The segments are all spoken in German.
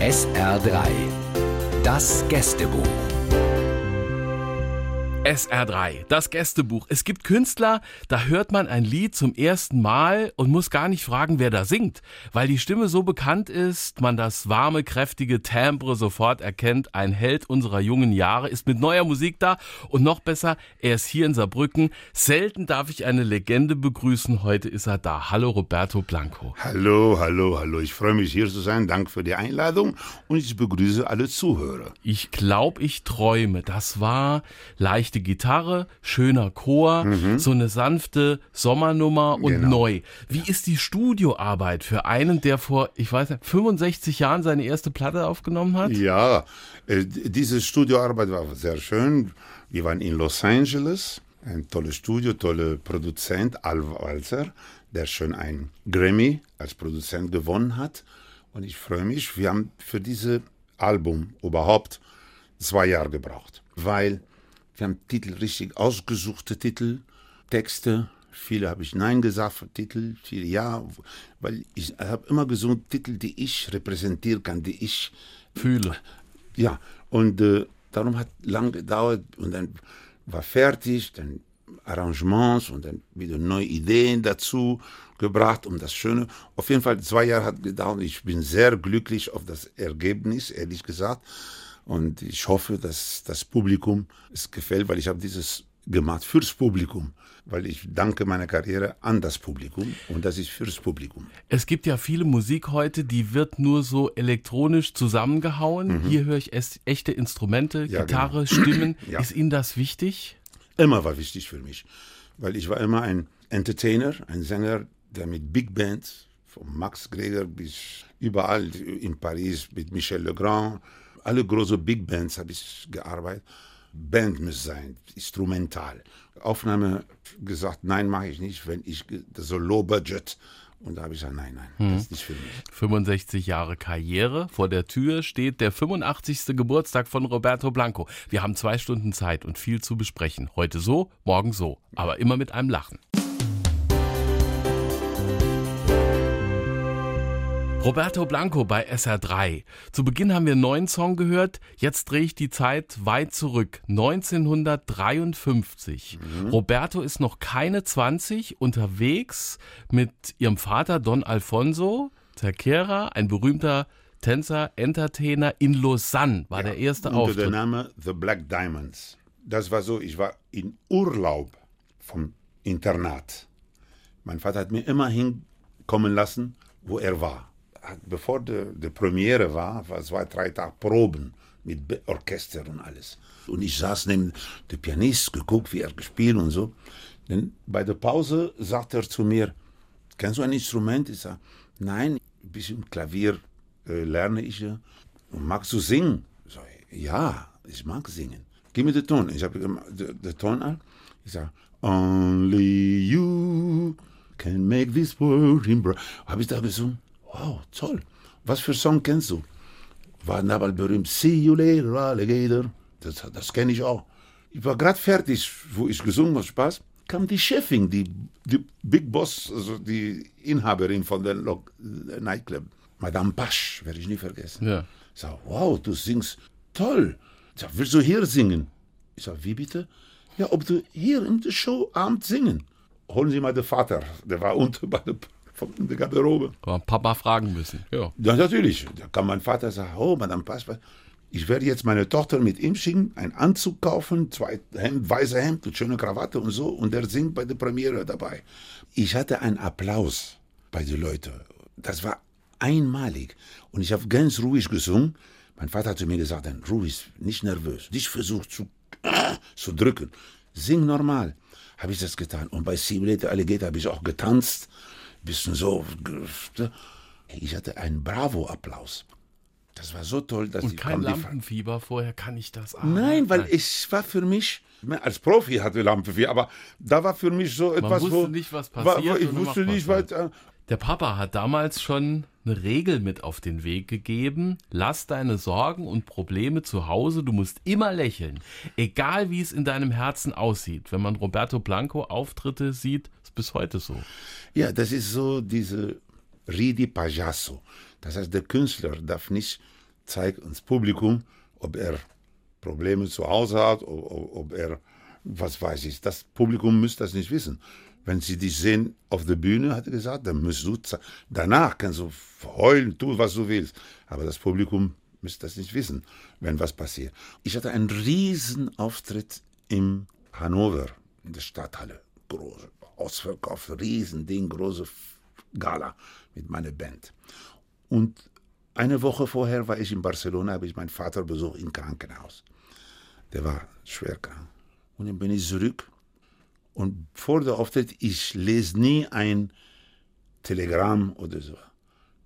SR3. Das Gästebuch. SR3, das Gästebuch. Es gibt Künstler, da hört man ein Lied zum ersten Mal und muss gar nicht fragen, wer da singt, weil die Stimme so bekannt ist, man das warme, kräftige Timbre sofort erkennt. Ein Held unserer jungen Jahre ist mit neuer Musik da und noch besser, er ist hier in Saarbrücken. Selten darf ich eine Legende begrüßen, heute ist er da. Hallo Roberto Blanco. Hallo, hallo, hallo. Ich freue mich hier zu sein. Danke für die Einladung und ich begrüße alle Zuhörer. Ich glaube, ich träume. Das war leicht leichte Gitarre, schöner Chor, mhm. so eine sanfte Sommernummer und genau. neu. Wie ist die Studioarbeit für einen, der vor, ich weiß nicht, 65 Jahren seine erste Platte aufgenommen hat? Ja, äh, diese Studioarbeit war sehr schön. Wir waren in Los Angeles, ein tolles Studio, toller Produzent, Al Walzer, der schon ein Grammy als Produzent gewonnen hat. Und ich freue mich, wir haben für dieses Album überhaupt zwei Jahre gebraucht, weil wir haben Titel richtig ausgesuchte Titel, Texte. Viele habe ich Nein gesagt für Titel, viele Ja, weil ich habe immer gesungen Titel, die ich repräsentieren kann, die ich fühle. Ja, und äh, darum hat lang gedauert und dann war fertig, dann Arrangements und dann wieder neue Ideen dazu gebracht, um das Schöne. Auf jeden Fall zwei Jahre hat gedauert. Ich bin sehr glücklich auf das Ergebnis, ehrlich gesagt. Und ich hoffe, dass das Publikum es gefällt, weil ich habe dieses gemacht fürs Publikum, weil ich danke meiner Karriere an das Publikum und das ist fürs Publikum. Es gibt ja viele Musik heute, die wird nur so elektronisch zusammengehauen. Mhm. Hier höre ich echte Instrumente, ja, Gitarre, genau. Stimmen. Ja. Ist Ihnen das wichtig? Immer war wichtig für mich, weil ich war immer ein Entertainer, ein Sänger, der mit Big Bands, von Max Greger bis überall in Paris mit Michel Legrand, alle großen Big Bands habe ich gearbeitet. Band muss sein, instrumental. Aufnahme gesagt, nein, mache ich nicht, wenn ich so Low Budget. Und da habe ich gesagt, nein, nein, hm. das ist nicht für mich. 65 Jahre Karriere. Vor der Tür steht der 85. Geburtstag von Roberto Blanco. Wir haben zwei Stunden Zeit und viel zu besprechen. Heute so, morgen so. Aber immer mit einem Lachen. Roberto Blanco bei SR3. Zu Beginn haben wir einen neuen Song gehört. Jetzt drehe ich die Zeit weit zurück. 1953. Mhm. Roberto ist noch keine 20, unterwegs mit ihrem Vater Don Alfonso Terquera, ein berühmter Tänzer, Entertainer in Lausanne, war ja, der erste unter Auftritt. Unter der Name The Black Diamonds. Das war so, ich war in Urlaub vom Internat. Mein Vater hat mir immer hinkommen lassen, wo er war bevor die, Premiere war, war zwei, drei Tage Proben mit Orchester und alles. Und ich saß neben dem Pianist, geguckt, wie er gespielt und so. Dann bei der Pause sagt er zu mir, kennst du ein Instrument? Ich sage, nein, ein bisschen Klavier äh, lerne ich. Und magst du singen? Ich sage, ja, ich mag singen. Gib mir den Ton. Ich habe den, Ton an. Ich sage, only you can make this world in. Habe ich da gesungen? Wow, toll. Was für Song kennst du? War damals berühmt. See you later, alligator. Das, das kenne ich auch. Ich war gerade fertig, wo ich gesungen habe, Spaß. Kam die Chefin, die, die Big Boss, also die Inhaberin von der Nightclub. Madame Pasch, werde ich nie vergessen. Ja. Ich sag, wow, du singst toll. Ich sag, willst du hier singen? Ich sag, wie bitte? Ja, ob du hier in der Show Abend singen. Holen Sie mal den Vater, der war unten bei der von der Garderobe. Man Papa fragen müssen. Ja. ja, natürlich. Da kann mein Vater sagen, oh, Madame Passport, ich werde jetzt meine Tochter mit ihm schicken, einen Anzug kaufen, zwei Hemd, weiße Hemd und schöne Krawatte und so. Und er singt bei der Premiere dabei. Ich hatte einen Applaus bei den Leuten. Das war einmalig. Und ich habe ganz ruhig gesungen. Mein Vater hat zu mir gesagt, ruhig, nicht nervös, nicht versucht zu, äh, zu drücken. Sing normal. Habe ich das getan. Und bei Simulator Alligator habe ich auch getanzt bisschen so. Ich hatte einen Bravo-Applaus. Das war so toll, dass Und ich kein Lampenfieber vorher kann ich das ahnen. Nein, weil es war für mich als Profi hatte Lampenfieber, aber da war für mich so etwas, Man wusste wo, nicht, was passiert. War, ich wusste nicht, was. Äh, der Papa hat damals schon eine Regel mit auf den Weg gegeben. Lass deine Sorgen und Probleme zu Hause. Du musst immer lächeln. Egal wie es in deinem Herzen aussieht. Wenn man Roberto Blanco Auftritte sieht, ist bis heute so. Ja, das ist so diese Ridi Pajasso. Das heißt, der Künstler darf nicht zeigt uns Publikum, ob er Probleme zu Hause hat, ob, ob er, was weiß ich, das Publikum müsste das nicht wissen. Wenn sie dich sehen auf der Bühne, hat er gesagt, dann musst du, danach kannst du heulen, tun, was du willst. Aber das Publikum müsste das nicht wissen, wenn was passiert. Ich hatte einen riesen Auftritt in Hannover, in der Stadthalle. Große Ausverkauf, riesen Ding, große Gala mit meiner Band. Und eine Woche vorher war ich in Barcelona, habe ich meinen Vater besucht im Krankenhaus. Der war schwer krank. Und dann bin ich zurück. Und vor der Auftritt, ich lese nie ein Telegramm oder so.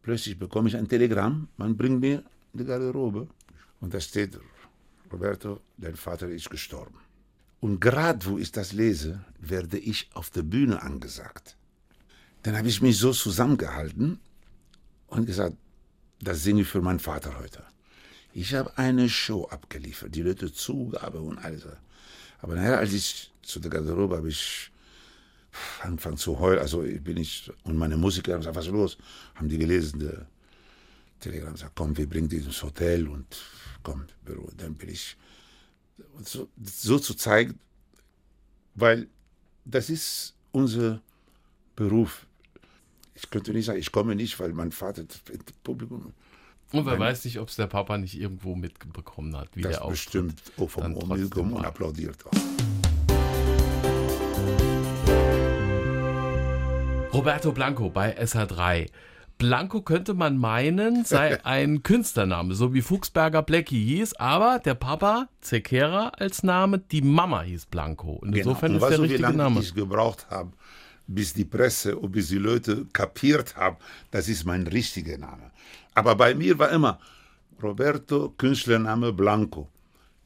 Plötzlich bekomme ich ein Telegramm, man bringt mir die Garderobe. Und da steht, Roberto, dein Vater ist gestorben. Und gerade wo ich das lese, werde ich auf der Bühne angesagt. Dann habe ich mich so zusammengehalten und gesagt, das singe ich für meinen Vater heute. Ich habe eine Show abgeliefert, die Leute Zugabe und alles. Aber nachher, als ich zu der Garderobe habe ich angefangen zu heulen, also ich bin nicht, und meine Musiker haben gesagt, was ist los? Haben die gelesen, der Telegram gesagt, komm, wir bringen dich ins Hotel und komm, Büro. Dann bin ich, so, so zu zeigen, weil das ist unser Beruf ich könnte nicht sagen, ich komme nicht, weil mein Vater das Publikum. Und wer weiß nicht, ob es der Papa nicht irgendwo mitbekommen hat, wie das der bestimmt auch vom Omil und applaudiert auch. Roberto Blanco bei SH3. Blanco könnte man meinen, sei ein Künstlername, so wie Fuchsberger Blackie hieß, aber der Papa, Zekera als Name, die Mama hieß Blanco. Und genau. insofern und ist der du, richtige wie lange Name. ich gebraucht habe, bis die Presse und bis die Leute kapiert haben, das ist mein richtiger Name. Aber bei mir war immer Roberto, Künstlername Blanco.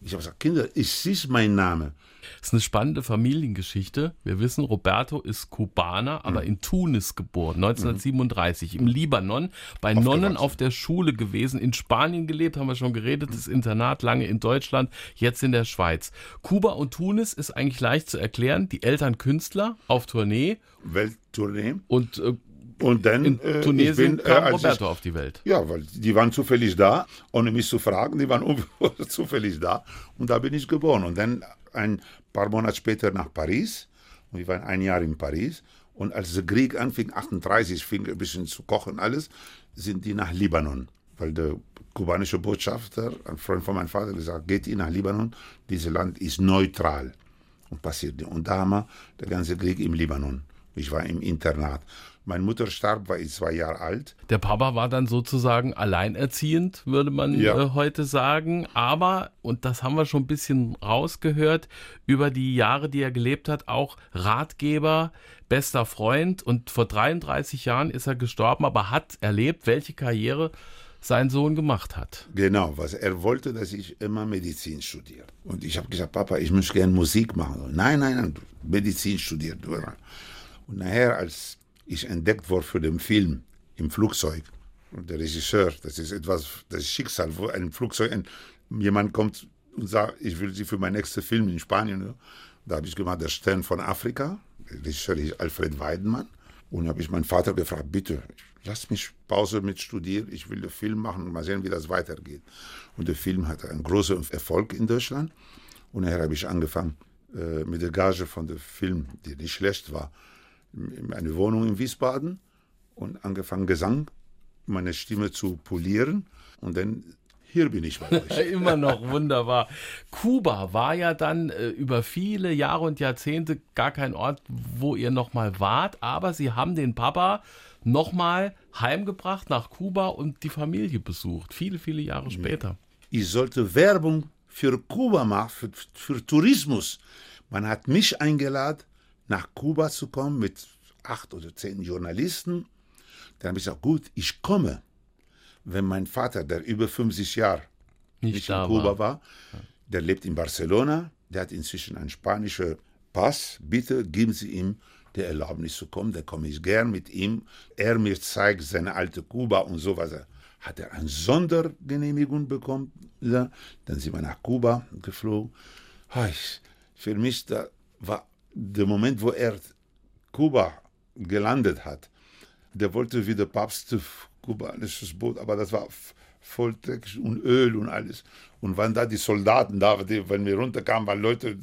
Ich habe gesagt, Kinder, es ist mein Name. Das ist eine spannende Familiengeschichte. Wir wissen, Roberto ist Kubaner, aber in Tunis geboren, 1937, im Libanon, bei Nonnen auf der Schule gewesen, in Spanien gelebt, haben wir schon geredet, das Internat lange in Deutschland, jetzt in der Schweiz. Kuba und Tunis ist eigentlich leicht zu erklären. Die Eltern Künstler auf Tournee. Welttournee. Und äh, Und dann in äh, ich Tunesien bin, äh, kam als Roberto ich, auf die Welt. Ja, weil die waren zufällig da, ohne mich zu fragen, die waren zufällig da und da bin ich geboren. Und dann ein paar Monate später nach Paris und ich war ein Jahr in Paris und als der Krieg anfing, 38, fing ein bisschen zu kochen alles, sind die nach Libanon, weil der kubanische Botschafter, ein Freund von meinem Vater, gesagt, geht ihr nach Libanon, dieses Land ist neutral. Und passiert. Und da haben wir der ganze Krieg im Libanon. Ich war im Internat. Meine Mutter starb, war ich zwei Jahre alt. Der Papa war dann sozusagen alleinerziehend, würde man Ja. äh, heute sagen. Aber, und das haben wir schon ein bisschen rausgehört, über die Jahre, die er gelebt hat, auch Ratgeber, bester Freund. Und vor 33 Jahren ist er gestorben, aber hat erlebt, welche Karriere sein Sohn gemacht hat. Genau, was er wollte, dass ich immer Medizin studiere. Und ich habe gesagt, Papa, ich möchte gerne Musik machen. Nein, nein, nein, Medizin studiert. Und nachher, als ich entdeckt wurde für den Film im Flugzeug, und der Regisseur, das ist etwas, das ist Schicksal, wo ein Flugzeug, ein, jemand kommt und sagt, ich will Sie für meinen nächsten Film in Spanien. Da habe ich gemacht, der Stern von Afrika. Der Regisseur ist Alfred Weidenmann. Und habe ich meinen Vater gefragt, bitte, lass mich Pause mit studieren, ich will den Film machen und mal sehen, wie das weitergeht. Und der Film hatte einen großen Erfolg in Deutschland. Und nachher habe ich angefangen äh, mit der Gage von dem Film, die nicht schlecht war, eine Wohnung in Wiesbaden und angefangen Gesang, meine Stimme zu polieren. Und dann hier bin ich bei euch. Immer noch wunderbar. Kuba war ja dann äh, über viele Jahre und Jahrzehnte gar kein Ort, wo ihr nochmal wart, aber sie haben den Papa nochmal heimgebracht nach Kuba und die Familie besucht. Viele, viele Jahre später. ich sollte Werbung für Kuba machen, für, für Tourismus. Man hat mich eingeladen, nach Kuba zu kommen mit acht oder zehn Journalisten. Dann habe ich gesagt, gut, ich komme. Wenn mein Vater, der über 50 Jahre Nicht nicht in Kuba war. der lebt in Barcelona, der hat inzwischen einen spanischen Pass. Bitte geben Sie ihm die Erlaubnis zu kommen, da komme ich gern mit ihm. Er mir zeigt seine alte Kuba und sowas. Hat er eine Sondergenehmigung bekommen, ja. dann sind wir nach Kuba geflogen. Für mich da war der Moment, wo er Kuba gelandet hat. Der wollte wie der Papst kubanisches Boot, aber das war voll dreckig und Öl und alles. Und waren da die Soldaten da, die, wenn wir runterkamen, waren Leute,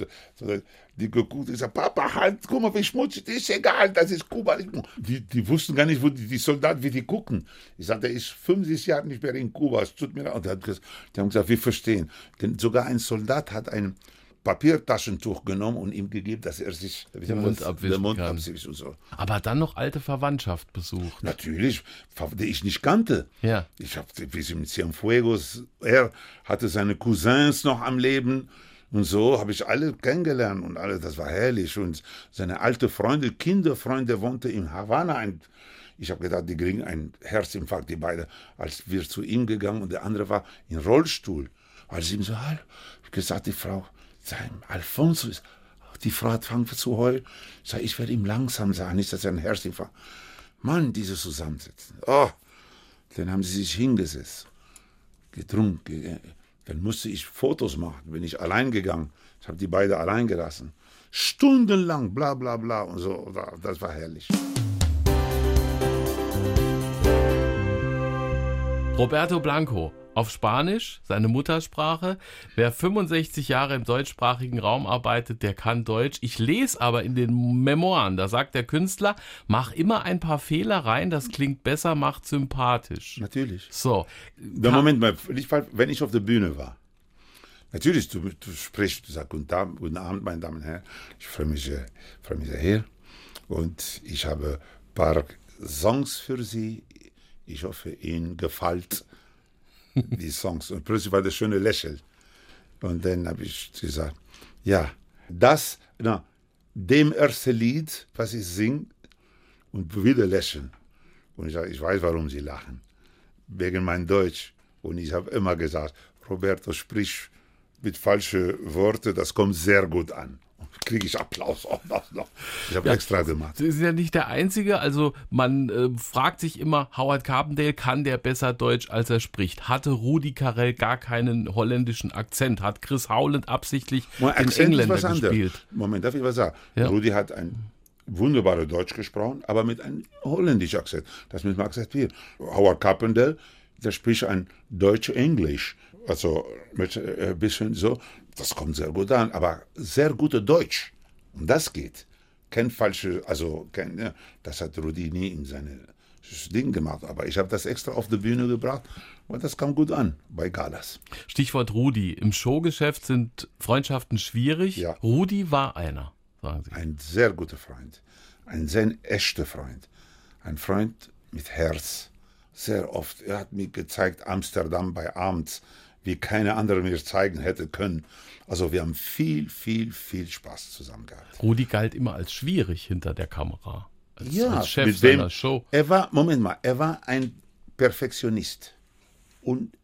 die geguckt, ich sag, Papa, halt, guck mal, wie schmutzig, das ist egal, das ist Kuba. Die, die wussten gar nicht, wo die, die Soldaten, wie die gucken. Ich sagte, der ist 50 Jahre nicht mehr in Kuba, es tut mir leid. Und die haben gesagt, wir verstehen. Denn sogar ein Soldat hat ein Papiertaschentuch genommen und ihm gegeben, dass er sich den Mund abwischen Mund kann. abwischt und so. Aber dann noch alte Verwandtschaft besucht. Natürlich, die ich nicht kannte. Ja. Ich habe wie sie mit Cienfuegos, er hatte seine Cousins noch am Leben. Und so habe ich alle kennengelernt und alle, das war herrlich. Und seine alte Freunde, Kinderfreunde, wohnte in Havanna. Ein, ich habe gedacht, die kriegen einen Herzinfarkt, die beiden, als wir zu ihm gegangen und der andere war im Rollstuhl. Als ihm so, hallo, ich gesagt, die Frau, sein Alfonso ist, die Frau fangen zu heulen. Ich sage, ich werde ihm langsam sagen, nicht, dass er ein Herzinfarkt. Mann, dieses Zusammensitzen. Oh, dann haben sie sich hingesetzt, getrunken. Dann musste ich Fotos machen, bin ich allein gegangen. Ich habe die beiden allein gelassen. Stundenlang, bla bla bla und so. Das war herrlich. Roberto Blanco auf Spanisch, seine Muttersprache. Wer 65 Jahre im deutschsprachigen Raum arbeitet, der kann Deutsch. Ich lese aber in den Memoiren, da sagt der Künstler, mach immer ein paar Fehler rein, das klingt besser, macht sympathisch. Natürlich. So. Ja, Moment mal, wenn ich auf der Bühne war, natürlich, du, du sprichst, du sagst guten, Tag, guten Abend, meine Damen und Herren, ich freue mich, freue mich sehr hier und ich habe ein paar Songs für Sie. Ich hoffe, Ihnen gefällt die Songs. Und plötzlich war das schöne Lächeln. Und dann habe ich gesagt, ja, das, na, dem ersten Lied, was ich singe, und wieder lächeln. Und ich sage, ich weiß, warum Sie lachen. Wegen mein Deutsch. Und ich habe immer gesagt, Roberto, sprich mit falschen Worten, das kommt sehr gut an kriege ich Applaus auch noch. Ich habe ja, extra gemacht. Sie sind ja nicht der Einzige. Also man äh, fragt sich immer, Howard Carpendale, kann der besser Deutsch, als er spricht? Hatte Rudi Carell gar keinen holländischen Akzent? Hat Chris Howland absichtlich den Engländer gespielt? Moment, darf ich was sagen? Ja. Rudi hat ein wunderbares Deutsch gesprochen, aber mit einem holländischen Akzent. Das müssen wir akzeptieren. Howard Carpendale, der spricht ein Deutsch-Englisch. Also mit äh, ein bisschen so. Das kommt sehr gut an, aber sehr gute Deutsch. Und das geht. Kein falsche, also kein, ja, das hat Rudi nie in seine Ding gemacht. Aber ich habe das extra auf die Bühne gebracht, weil das kam gut an bei Galas. Stichwort Rudi. Im Showgeschäft sind Freundschaften schwierig. Ja. Rudi war einer, sagen Sie. Ein sehr guter Freund. Ein sehr echter Freund. Ein Freund mit Herz. Sehr oft. Er hat mir gezeigt, Amsterdam bei Abends wie keine andere mir zeigen hätte können. Also wir haben viel, viel, viel Spaß zusammen gehabt. Rudi galt immer als schwierig hinter der Kamera. Als, ja, als Chef mit seiner wem, Show. Er war, Moment mal, er war ein Perfektionist. Und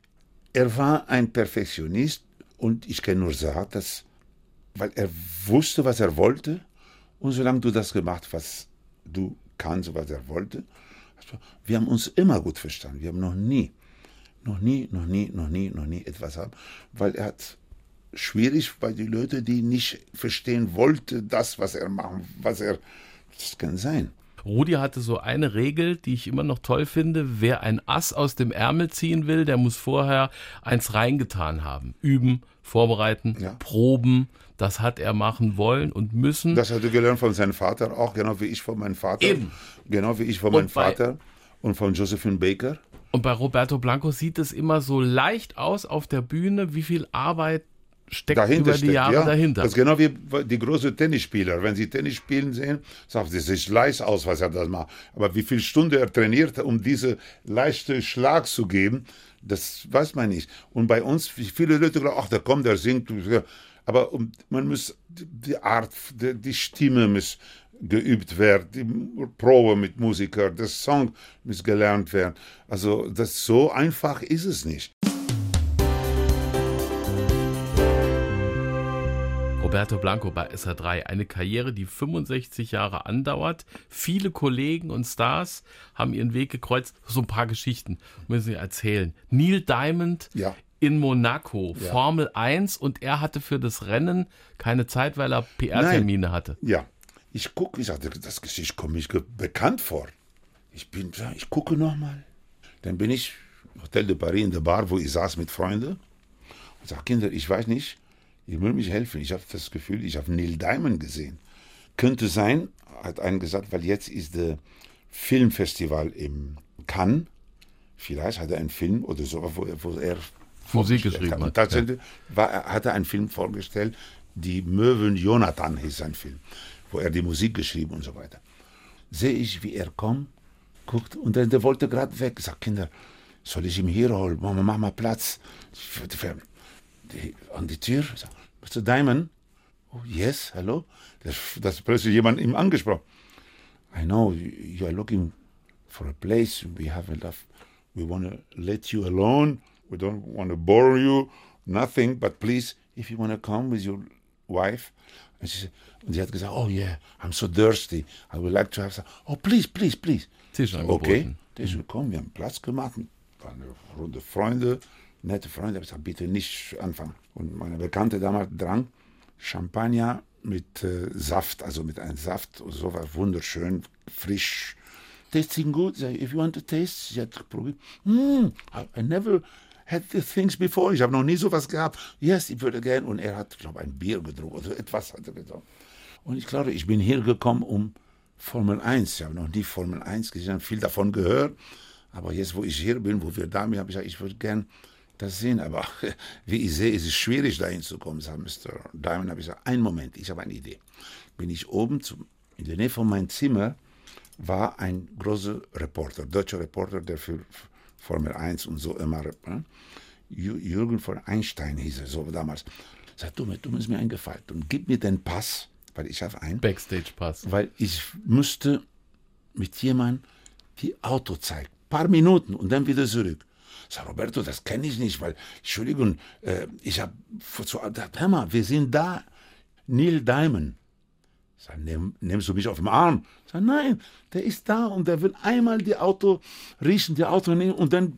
er war ein Perfektionist und ich kann nur sagen, dass, weil er wusste, was er wollte und solange du das gemacht, was du kannst, was er wollte, also wir haben uns immer gut verstanden. Wir haben noch nie noch nie, noch nie, noch nie, noch nie etwas haben, weil er hat schwierig, weil die Leute, die nicht verstehen wollten, das, was er machen, was er, das kann sein. Rudi hatte so eine Regel, die ich immer noch toll finde. Wer ein Ass aus dem Ärmel ziehen will, der muss vorher eins reingetan haben. Üben, vorbereiten, ja. proben. Das hat er machen wollen und müssen. Das hat er gelernt von seinem Vater auch, genau wie ich von meinem Vater. Eben. Genau wie ich von meinem Vater und von Josephine Baker. Und bei Roberto Blanco sieht es immer so leicht aus auf der Bühne, wie viel Arbeit steckt dahinter über die steckt, Jahre ja. dahinter. Das ist genau wie die großen Tennisspieler. Wenn sie Tennis spielen sehen, sagen sie, es sieht leicht aus, was er das macht. Aber wie viele Stunden er trainiert, um diese leichte Schlag zu geben, das weiß man nicht. Und bei uns, viele Leute glauben, ach, der kommt, der singt. Aber man muss die Art, die Stimme muss geübt wird, die Probe mit Musikern, das Song muss gelernt werden. Also das so einfach ist es nicht. Roberto Blanco bei SR3, eine Karriere, die 65 Jahre andauert. Viele Kollegen und Stars haben ihren Weg gekreuzt. So ein paar Geschichten müssen Sie erzählen. Neil Diamond ja. in Monaco, ja. Formel 1 und er hatte für das Rennen keine Zeit, weil er PR-Termine hatte. Ja, ich gucke, ich sagte, das Gesicht kommt mir bekannt vor. Ich bin, ich gucke nochmal. Dann bin ich Hotel de Paris in der Bar, wo ich saß mit Freunden. Und sag, Kinder, ich weiß nicht, ihr müsst mich helfen. Ich habe das Gefühl, ich habe Neil Diamond gesehen. Könnte sein, hat einen gesagt, weil jetzt ist der Filmfestival im Cannes. Vielleicht hat er einen Film oder so, wo, wo er Musik geschrieben hat. Und tatsächlich war, er- hat er einen Film vorgestellt, die Möwen Jonathan hieß sein Film, wo er die Musik geschrieben und so weiter. Sehe ich, wie er kommt, guckt und dann, der wollte gerade weg. Ich sag, Kinder, soll ich ihn hier holen? Mama, mach mal Platz. Die- An die Tür. Ich sag, Mr. Diamond? Oh, yes, hello? Das, das plötzlich jemand ihm angesprochen. I know you are looking for a place. We have enough. We want to let you alone. We don't want to bore you. Nothing. But please, if you want to come with your wife. And she said, und sie hat gesagt, oh yeah, I'm so thirsty. I would like to have some. Oh, please, please, please. Tisch okay. Der ist gekommen. Wir haben Platz gemacht. War eine Runde Freunde, nette Freunde. Ich habe gesagt, bitte nicht anfangen. Und meine Bekannte damals drang Champagner mit äh, Saft, also mit einem Saft, so war wunderschön, frisch. Tasting good. If you want to taste, sie hat probiert. Mm, I, I never had the things before. Ich habe noch nie sowas gehabt. Yes, ich würde gerne. Und er hat, glaube ich, ein Bier getrunken oder etwas hat er getrunken. Und ich glaube, ich bin hier gekommen, um Formel 1. Ich habe noch nie Formel 1 gesehen, viel davon gehört. Aber jetzt, wo ich hier bin, wo wir da sind, habe ich gesagt, ich würde gern das sehen. Aber wie ich sehe, ist es schwierig, da hinzukommen, sagt Mr. Diamond. habe ich gesagt, einen Moment, ich habe eine Idee. Bin ich oben zum, in der Nähe von meinem Zimmer, war ein großer Reporter, deutscher Reporter, der für Formel 1 und so immer, ne? Jü- Jürgen von Einstein hieß er so damals. Sagt, du, du musst mir einen Gefallen und gib mir den Pass, weil ich habe einen Backstage-Pass. weil ich müsste mit jemandem die Auto zeigen. Paar Minuten und dann wieder zurück. Sag Roberto, das kenne ich nicht, weil, Entschuldigung, äh, ich habe zu hör mal, wir sind da, Neil Diamond. Sag, nimm, nimmst du mich auf den Arm? Sag, nein, der ist da und der will einmal die Auto riechen, die Auto nehmen und dann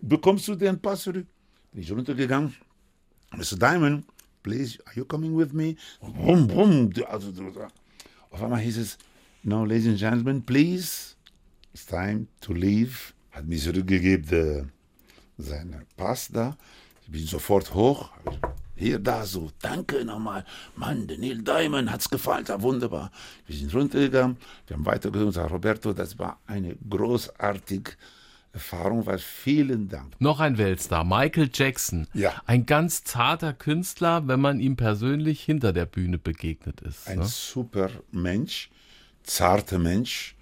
bekommst du den Pass zurück. Bin ich runtergegangen. Mr. Diamond, please, are you coming with me? Brumm, brumm. Also, auf einmal hieß es, no, ladies and gentlemen, please, it's time to leave. Hat mir zurückgegeben der, seinen Pass da. Ich bin sofort hoch. Hier, da, so, danke nochmal. Mann, der Neil Diamond hat's gefallen, ja, wunderbar. Wir sind runtergegangen, wir haben gesagt, Roberto, das war eine großartige Erfahrung, weil vielen Dank. Noch ein Weltstar, Michael Jackson. Ja. Ein ganz zarter Künstler, wenn man ihm persönlich hinter der Bühne begegnet ist. ein ne? super Mensch, zarter Mensch.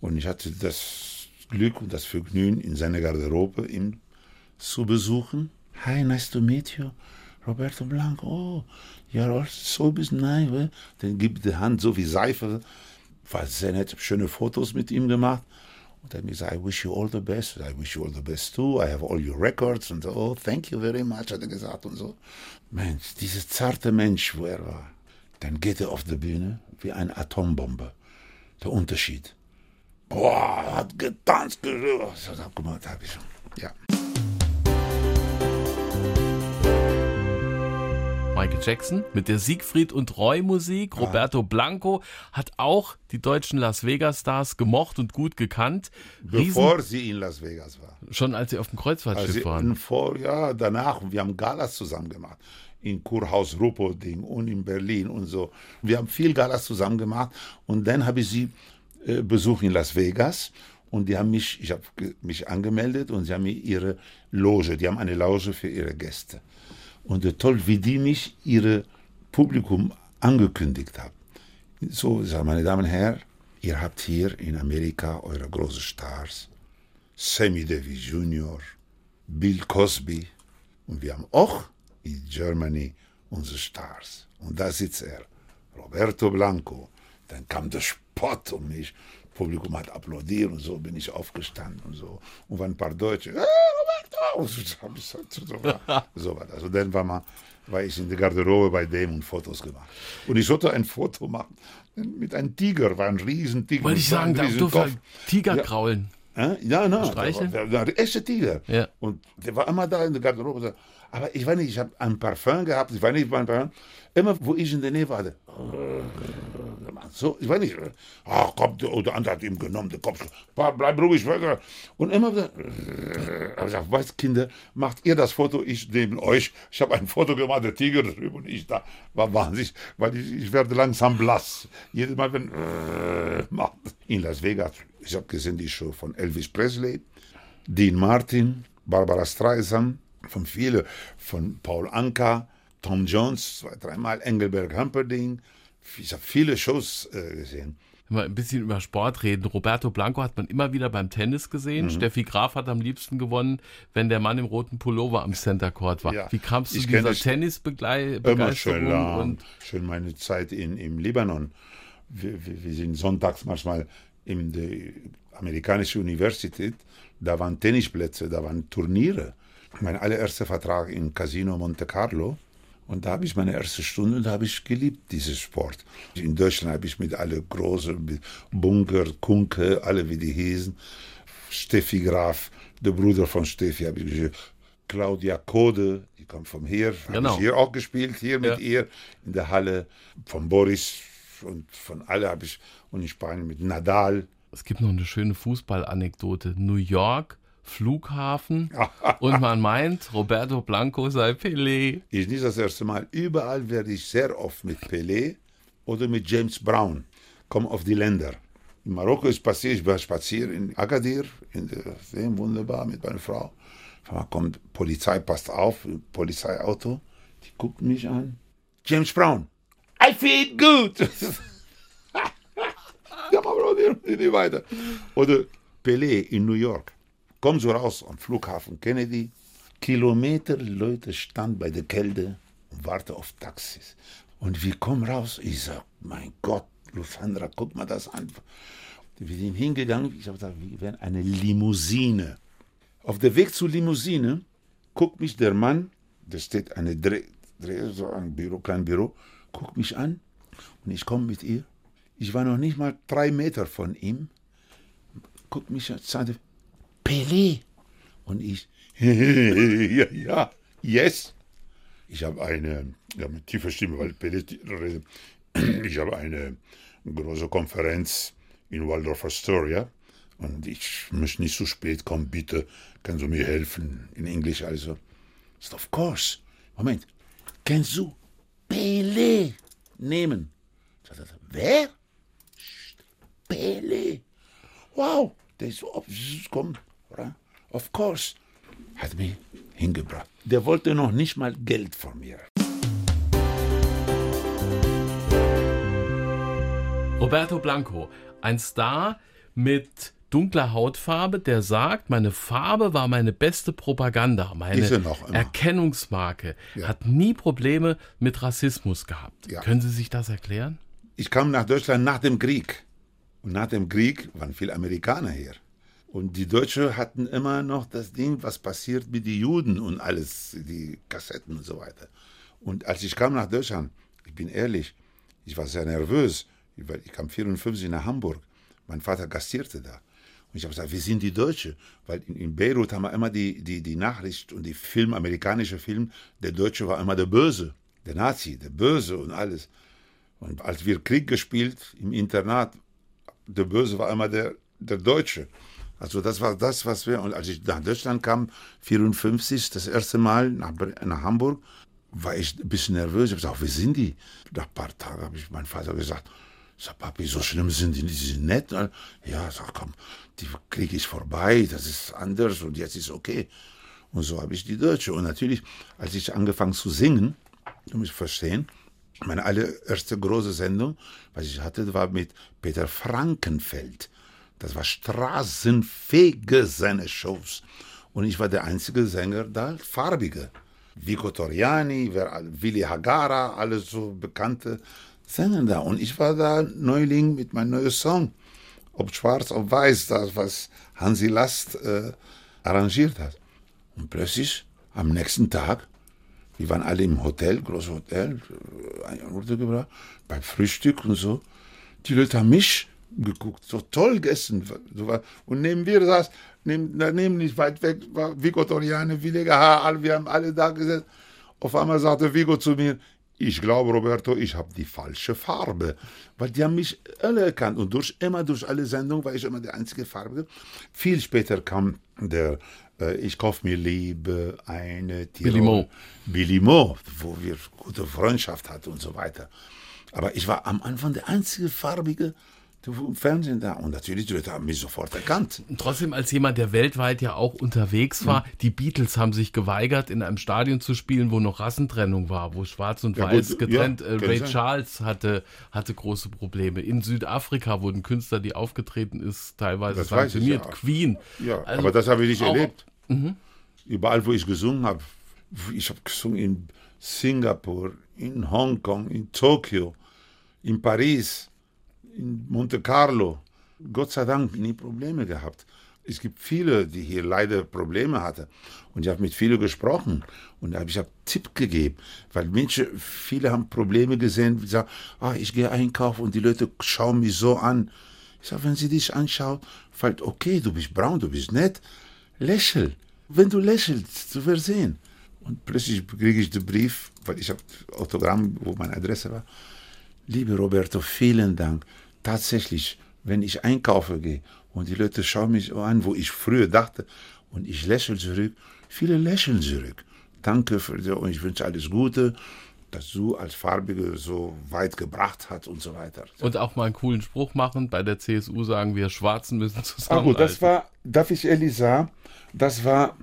Und ich hatte das Glück und das Vergnügen, in seiner Garderobe ihn zu besuchen. Hi, nice to meet you. Roberto Blanco, oh, you're also so bist nice. eh? Dann gibt die Hand so wie Seife. War sehr nett, schöne Fotos mit ihm gemacht. Und hat mir gesagt, I wish you all the best. I wish you all the best too. I have all your records. Und so, oh, thank you very much, hat er gesagt und so. Mensch, dieser zarte Mensch, wo er war. Dann geht er auf die Bühne wie eine Atombombe. Der Unterschied. Boah, er hat getanzt, gerührt. So, guck mal, da hab ich schon. Ja. Michael Jackson mit der Siegfried und Roy Musik. Roberto Blanco hat auch die deutschen Las Vegas Stars gemocht und gut gekannt. Riesen, Bevor sie in Las Vegas war. schon als sie auf dem Kreuzfahrtschiff waren. vor, ja, danach, wir haben Galas zusammen gemacht. In Kurhaus Rupperding und in Berlin und so. Wir haben viel Galas zusammen gemacht. Und dann habe ich sie äh, besucht in Las Vegas. Und die haben mich, ich habe mich angemeldet und sie haben mir ihre Loge, die haben eine Loge für ihre Gäste. Und äh, toll, wie die mich ihre Publikum angekündigt haben. So, meine Damen und Herren, ihr habt hier in Amerika eure großen Stars. Sammy Davis Jr., Bill Cosby. Und wir haben auch in Germany unsere Stars. Und da sitzt er, Roberto Blanco. Dann kam der Spott um mich. Publikum hat applaudiert und so bin ich aufgestanden und so. Und waren ein paar Deutsche, Roberto! Und so, war, so war das. Und dann war, man, war ich in der Garderobe bei dem und Fotos gemacht. Und ich sollte ein Foto machen mit einem Tiger, war ein Riesentiger. Wollte ich sagen, da durfte. Tiger Ja. kraulen. Ja, na, Streicheln? der, der, der echte Tiger. Ja. Und der war immer da in der Garderobe. so. Aber ich weiß nicht, ich habe ein Parfum gehabt, ich weiß nicht, mein Parfum. Immer, wo ich in der Nähe war, der, so, ich weiß nicht, ach komm, der, der andere hat ihm genommen, der Kopf, bleib ruhig, weiter. Und immer wieder, aber ich gesagt, was, Kinder, macht ihr das Foto, ich neben euch. Ich habe ein Foto gemacht, der Tiger drüben und ich da, war wahnsinnig, weil ich, ich werde langsam blass. Jedes Mal, wenn, macht. in Las Vegas, ich habe gesehen die Show von Elvis Presley, Dean Martin, Barbara Streisand, von viele, von Paul Anka, Tom Jones, zwei, dreimal, Engelbert Humperdinck. Ich habe viele Shows äh, gesehen. Wenn wir ein bisschen über Sport reden. Roberto Blanco hat man immer wieder beim Tennis gesehen. Mhm. Steffi Graf hat am liebsten gewonnen, wenn der Mann im roten Pullover am Center Court war. Ja. Wie kamst du Ich dieser Tennisbegeisterung? Immer schön lang. und schön meine Zeit in, im Libanon. Wir, wir, wir sind sonntags manchmal in der amerikanischen Universität. Da waren Tennisplätze, da waren Turniere. Mein allererster Vertrag im Casino Monte Carlo. Und da habe ich meine erste Stunde, da habe ich geliebt, diesen Sport. In Deutschland habe ich mit alle großen, mit Bunker, Kunke, alle wie die hießen. Steffi Graf, der Bruder von Steffi, habe ich gespielt. Claudia Kode, die kommt vom Heer, habe Genau. ich hier auch gespielt, hier mit Ja. ihr in der Halle. Von Boris und von alle habe ich, und in Spanien mit Nadal. es gibt noch eine schöne Fußballanekdote. New York, Flughafen und man meint, Roberto Blanco sei Pelé. Ist nicht das erste Mal. Überall werde ich sehr oft mit Pelé oder mit James Brown. Komm auf die Länder. In Marokko ist passiert, ich war spazieren in Agadir, in der See, wunderbar mit meiner Frau. Einmal kommt Polizei, passt auf, Polizeiauto. Die guckt mich an. James Brown. I feel good. ja, aber die weiter. Oder Pelé in New York. Komm so raus am Flughafen Kennedy. Kilometer Leute standen bei der Kälte und warten auf Taxis. Und wir kommen raus. Ich sag, mein Gott, Lufthansa, guck mal das an. Wir sind hingegangen. Ich habe gesagt, wir werden eine Limousine. Auf der Weg zur Limousine guckt mich der Mann, da steht eine Dreh, Dreh so ein Büro, klein Büro, guckt mich an und ich komme mit ihr. Ich war noch nicht mal drei Meter von ihm. Guckt mich an, sagte, Pelé. Und ich, ja, ja, yes. Ich habe eine, ja, mit tiefer Stimme, weil Pelé. Ich habe eine große Konferenz in Waldorf Astoria und ich muss nicht zu spät kommen, bitte, kannst du mir helfen? In Englisch also. Of course. Moment, kannst du Pelé nehmen? Wer? Pelé. Wow, der ist so, komm, oder? of course. Hat mich hingebracht. Der wollte noch nicht mal Geld von mir. Roberto Blanco, ein Star mit dunkler Hautfarbe, der sagt, meine Farbe war meine beste Propaganda, meine er. Erkennungsmarke. Hat nie Probleme mit Rassismus gehabt. Ja. Können Sie sich das erklären? Ich kam nach Deutschland nach dem Krieg. Und nach dem Krieg waren viele Amerikaner hier. Und die Deutschen hatten immer noch das Ding, was passiert mit den Juden und alles, die Kassetten und so weiter. Und als ich kam nach Deutschland, ich bin ehrlich, ich war sehr nervös, weil ich kam 54 nach Hamburg. Mein Vater gastierte da. Und ich habe gesagt, wir sind die Deutsche. Weil in, in Beirut haben wir immer die, die, die Nachricht und die Film, amerikanische Film, der Deutsche war immer der Böse, der Nazi, der Böse und alles. Und als wir Krieg gespielt im Internat, der Böse war immer der, der Deutsche. Also das war das, was wir. Und als ich nach Deutschland kam, 54, das erste Mal nach, nach Hamburg, war ich ein bisschen nervös. Ich habe gesagt, wie sind die? Nach ein paar Tagen habe ich meinem Vater gesagt, sag, Papi, so schlimm sind die, die sind nett. Ja, sag, komm, die Krieg ist vorbei, das ist anders und jetzt ist okay. Und so habe ich die Deutsche. Und natürlich, als ich angefangen zu singen, du musst verstehen, meine allererste große Sendung, was ich hatte, war mit Peter Frankenfeld. Das war straßenfähige seine Shows. Und ich war der einzige Sänger da, farbige. Vico Toriani, Willi Hagara, alle so bekannte Sänger da. Und ich war da Neuling mit meinem neuen Song. Ob schwarz, ob weiß, das, was Hansi Last äh, arrangiert hat. Und plötzlich, am nächsten Tag, wir waren alle im Hotel, großes Hotel, äh, Runtergebracht, beim Frühstück und so. Die Leute haben mich geguckt, so toll gegessen. Und neben mir saß, neben, daneben nicht weit weg, war Vico Toriane, Williger Haar, wir haben alle da gesessen. Auf einmal sagte Vico zu mir, ich glaube, Roberto, ich habe die falsche Farbe. Weil die haben mich alle erkannt. Und durch, immer durch alle Sendungen war ich immer der einzige Farbe. Viel später kam der äh, Ich kaufe mir Liebe, eine Tirol. Billy Mo. Billy Mo, wo wir gute Freundschaft hatten und so weiter. Aber ich war am Anfang der einzige Farbige im Fernsehen da. Und natürlich, die Leute haben mich sofort erkannt. Und trotzdem als jemand, der weltweit ja auch unterwegs war, mhm. die Beatles haben sich geweigert, in einem Stadion zu spielen, wo noch Rassentrennung war, wo Schwarz und ja, Weiß gut, getrennt. Ja, äh, Ray sein. Charles hatte, hatte große Probleme. In Südafrika wurden Künstler, die aufgetreten ist, teilweise das sanktioniert. Ja. Queen. Ja, also aber das habe ich nicht erlebt. Mhm. Überall, wo ich gesungen habe. Ich habe gesungen in Singapur, in Hongkong, in Tokio, in Paris in Monte Carlo. Gott sei Dank nie Probleme gehabt. Es gibt viele, die hier leider Probleme hatten. Und ich habe mit vielen gesprochen und habe ich einen Tipp gegeben, weil Menschen, viele haben Probleme gesehen, die sagen, ah, ich gehe einkaufen und die Leute schauen mich so an. Ich sage, wenn sie dich anschauen, fällt, okay, du bist braun, du bist nett, lächel. Wenn du lächelst, du wirst sehen. Und plötzlich kriege ich den Brief, weil ich habe Autogramm, wo meine Adresse war. Liebe Roberto, vielen Dank tatsächlich, wenn ich einkaufen gehe und die Leute schauen mich an, wo ich früher dachte, und ich lächle zurück, viele lächeln zurück. Danke für dir und ich wünsche alles Gute, dass du als Farbige so weit gebracht hast und so weiter. Und auch mal einen coolen Spruch machen. Bei der CSU sagen wir, Schwarzen müssen zusammen. Ah gut, das war, darf ich ehrlich sagen, das war,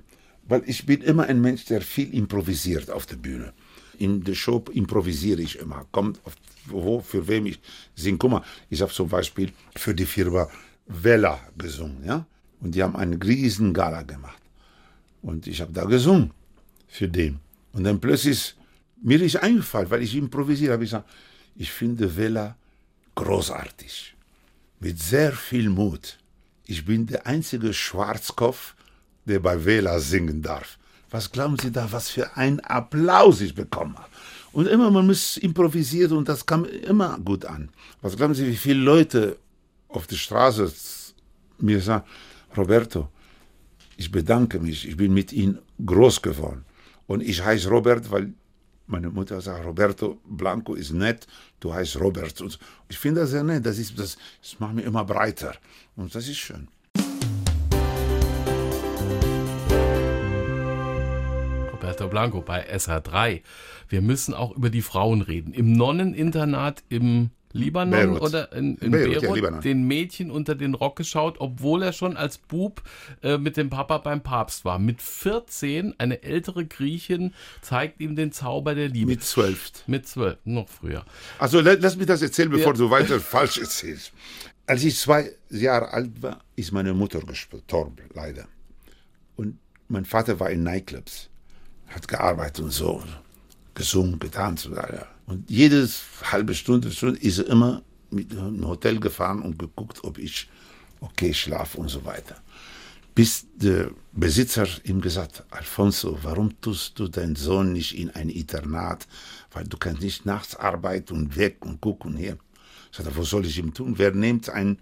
weil ich bin immer ein Mensch, der viel improvisiert auf der Bühne. In der Show improvisiere ich immer. Kommt auf wo, für wem ich singe. Guck mal, ich habe zum Beispiel für die Firma Vella gesungen, ja. Und die haben einen riesen Gala gemacht. Und ich habe da gesungen für den. Und dann plötzlich, mir ist eingefallen, weil ich improvisiere, habe ich gesagt, ich finde Vella großartig. Mit sehr viel Mut. Ich bin der einzige Schwarzkopf, der bei Vela singen darf. Was glauben Sie da, was für einen Applaus ich bekommen habe? Und immer, man muss improvisieren und das kam immer gut an. Was glauben Sie, wie viele Leute auf der Straße mir sagen, Roberto, ich bedanke mich, ich bin mit Ihnen groß geworden. Und ich heiße Robert, weil meine Mutter sagt, Roberto Blanco ist nett, du heißt Robert. Und ich finde das sehr nett, das, ist, das, das macht mich immer breiter. Und das ist schön. Roberto Blanco bei SH3. Wir müssen auch über die Frauen reden. Im Nonneninternat im Libanon Beirut. oder in, in Beirut, Beirut ja, den Mädchen unter den Rock geschaut, obwohl er schon als Bub äh, mit dem Papa beim Papst war. Mit 14, eine ältere Griechin zeigt ihm den Zauber der Liebe. Mit 12. Mit 12, noch früher. Also lass mich das erzählen, bevor ja. du weiter falsch erzählst. Als ich zwei Jahre alt war, ist meine Mutter gestorben, leider. Und mein Vater war in Nightclubs hat gearbeitet und so, gesungen, getanzt. Und jedes halbe Stunde, Stunde ist er immer mit dem Hotel gefahren und geguckt, ob ich okay schlafe und so weiter. Bis der Besitzer ihm gesagt hat, Alfonso, warum tust du deinen Sohn nicht in ein Internat? Weil du kannst nicht nachts arbeiten und weg und gucken hier. Ich sagte, was soll ich ihm tun? Wer nimmt ein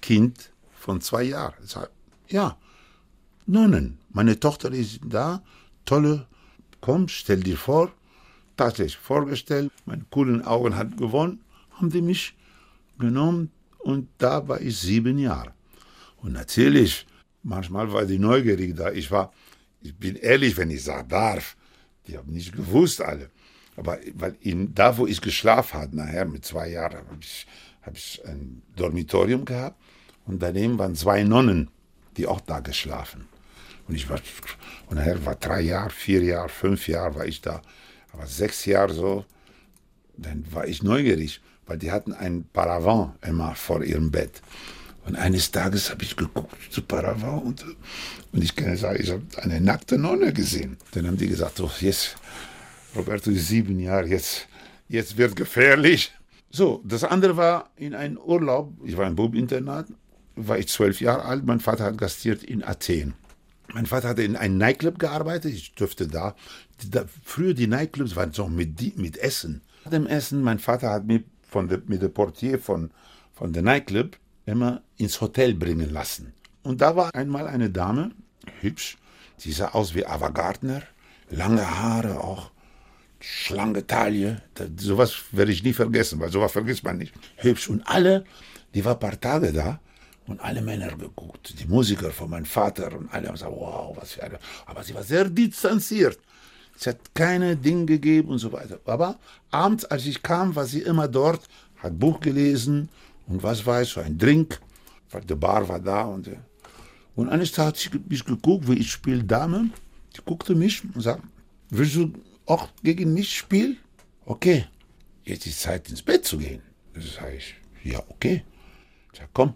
Kind von zwei Jahren? Ich sagte, ja, Nonnen. Meine Tochter ist da, tolle komm, stell dir vor, tatsächlich vorgestellt, meine coolen Augen hat gewonnen, haben die mich genommen und da war ich sieben Jahre. Und natürlich, manchmal war die neugierig da. Ich war, ich bin ehrlich, wenn ich sagen darf, die haben nicht gewusst alle. Aber weil in, da, wo ich geschlafen habe, nachher mit zwei Jahren, habe ich, hab ich ein Dormitorium gehabt und daneben waren zwei Nonnen, die auch da geschlafen. Und ich war, und nachher war drei Jahre, vier Jahre, fünf Jahre war ich da. Aber sechs Jahre so, dann war ich neugierig, weil die hatten ein Paravent immer vor ihrem Bett. Und eines Tages habe ich geguckt zu Paravent und, und ich kann sagen, ich habe eine nackte Nonne gesehen. Dann haben die gesagt, oh, jetzt, Roberto ist sieben Jahre, jetzt, jetzt wird gefährlich. So, das andere war in einem Urlaub, ich war im Bubinternat, war ich zwölf Jahre alt, mein Vater hat gastiert in Athen. Mein Vater hatte in einem Nightclub gearbeitet, ich dürfte da. da früher die Nightclubs waren so mit, mit Essen. Nach dem Essen, mein Vater hat mir von der, mit dem Portier von, von der Nightclub immer ins Hotel bringen lassen. Und da war einmal eine Dame, hübsch, sie sah aus wie Ava Gardner, lange Haare auch, schlanke Taille. Das, sowas werde ich nie vergessen, weil sowas vergisst man nicht. Hübsch. Und alle, die war ein paar Tage da und alle Männer geguckt. Die Musiker von meinem Vater und alle haben gesagt, wow, was für eine. Aber sie war sehr distanziert. Es hat keine Dinge gegeben und so weiter. Aber abends, als ich kam, war sie immer dort, hat Buch gelesen und was weiß, so ein Drink. Die Bar war da und, äh, und eines Tages hat sie geguckt, wie ich spiele Dame. Sie guckte mich und sagte, willst du auch gegen mich spielen? Okay, jetzt ist Zeit ins Bett zu gehen. Das sage ich, ja, okay. Ich sage, komm,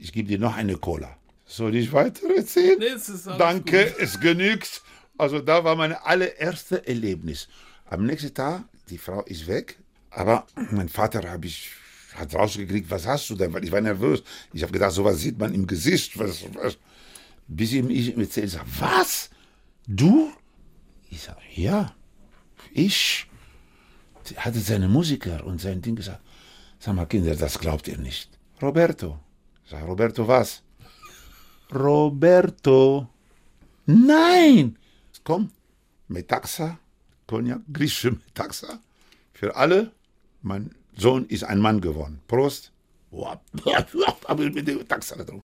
ich gebe dir noch eine Cola. Soll ich weiter erzählen? Nee, es Danke, gut. es genügt. Also da war mein allererste Erlebnis. Am nächsten Tag, die Frau ist weg, aber mein Vater habe ich hat rausgekriegt, was hast du denn? Weil ich war nervös. Ich habe gedacht, sowas sieht man im Gesicht. Was, was. Bis ihm ich ihm erzählt, sag, was? Du? Ich sage, ja, ich. Hatte seine Musiker und sein Ding gesagt. Sag mal, Kinder, das glaubt ihr nicht. Roberto. Sag, Roberto, was? Roberto. Nein! Komm, Metaxa, Cognac, griechische Metaxa. Für alle. Mein Sohn ist ein Mann geworden. Prost. Aber mit dem Metaxa da drum.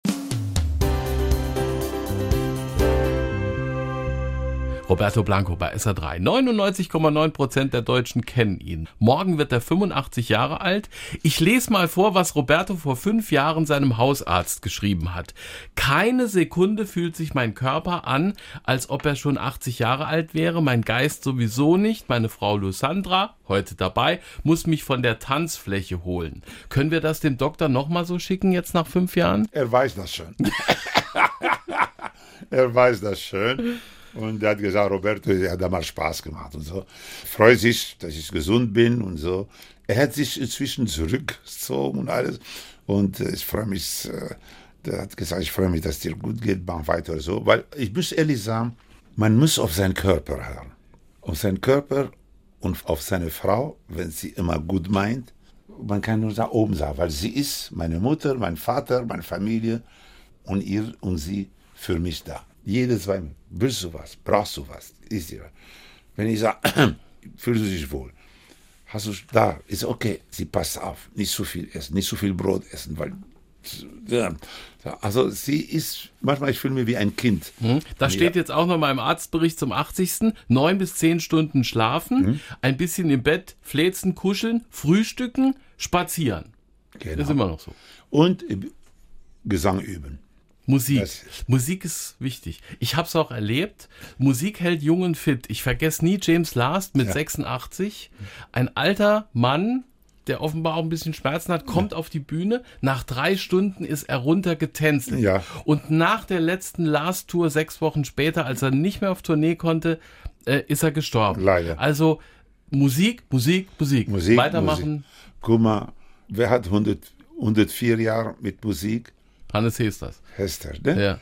Roberto Blanco bei SA3. 99,9 Prozent der Deutschen kennen ihn. Morgen wird er 85 Jahre alt. Ich lese mal vor, was Roberto vor fünf Jahren seinem Hausarzt geschrieben hat. Keine Sekunde fühlt sich mein Körper an, als ob er schon 80 Jahre alt wäre. Mein Geist sowieso nicht. Meine Frau Lucandra, heute dabei, muss mich von der Tanzfläche holen. Können wir das dem Doktor nochmal so schicken jetzt nach fünf Jahren? Er weiß das schon. er weiß das schon. Und er hat gesagt, Roberto, er hat damals Spaß gemacht und so. Freut sich, dass ich gesund bin und so. Er hat sich inzwischen zurückgezogen und alles. Und äh, ich freue mich, äh, er hat gesagt, ich freue mich, dass dir gut geht, mach weiter so. Weil ich muss ehrlich sagen, man muss auf seinen Körper hören. Auf seinen Körper und auf seine Frau, wenn sie immer gut meint. Man kann nur da oben sagen, weil sie ist meine Mutter, mein Vater, meine Familie und ihr und sie für mich da. Jedes zwei, willst du was, brauchst du was, ist dir. Wenn ich sage, fühlst du dich wohl, hast du da, ist okay, sie passt auf, nicht zu viel essen, nicht zu viel Brot essen, weil, ja, also sie ist, manchmal ich fühle mich wie ein Kind. Da steht jetzt auch noch mal im Arztbericht zum 80. Neun bis zehn Stunden schlafen, ein bisschen im Bett fläzen, kuscheln, frühstücken, spazieren. Genau. Das ist immer noch so. Und Gesang üben. Musik. Das- Musik ist wichtig. Ich habe es auch erlebt. Musik hält jung und fit. Ich vergesse nie James Last mit 86. Ein alter Mann, der offenbar auch ein bisschen Schmerzen hat, kommt auf die Bühne. Nach drei Stunden ist er runtergetänzelt. Ja. Und nach der letzten Last-Tour, sechs Wochen später, als er nicht mehr auf Tournee konnte, äh, ist er gestorben. Leider. Also Musik, Musik, Musik. Musik, Weitermachen. Musik. Guck mal, wer hat 100, 104 Jahre mit Musik? Hannes Hesters. Hester, ne? Ja.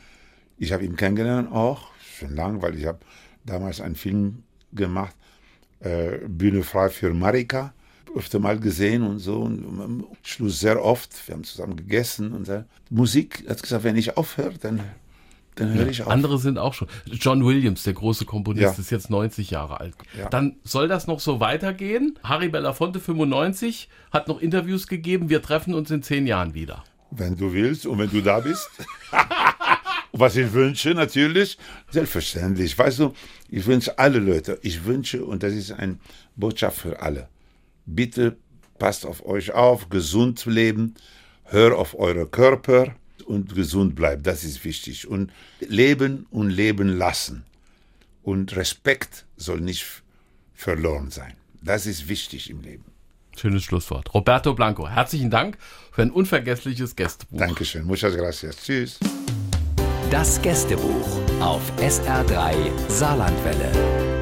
Ich habe ihn kennengelernt auch, schon lange, weil ich habe damals einen Film gemacht, äh, Bühne frei für Marika, öfter mal gesehen und so. Und am Schluss sehr oft, wir haben zusammen gegessen und so. Musik, hat gesagt, wenn ich aufhöre, dann, dann höre ich auf. Andere sind auch schon. John Williams, der große Komponist, Ja. ist jetzt 90 Jahre alt. Ja. Dann soll das noch so weitergehen. Harry Belafonte, 95, hat noch Interviews gegeben. Wir treffen uns in zehn Jahren wieder. Wenn du willst und wenn du da bist. Was ich wünsche, natürlich, selbstverständlich. Weißt du, ich wünsche alle Leute, ich wünsche, und das ist eine Botschaft für alle, bitte passt auf euch auf, gesund leben, hör auf eure Körper und gesund bleibt, das ist wichtig. Und leben und leben lassen. Und Respekt soll nicht verloren sein. Das ist wichtig im Leben. Schönes Schlusswort. Roberto Blanco, herzlichen Dank für ein unvergessliches Gästebuch. Dankeschön. Muchas gracias. Tschüss. Das Gästebuch auf SR3 Saarlandwelle.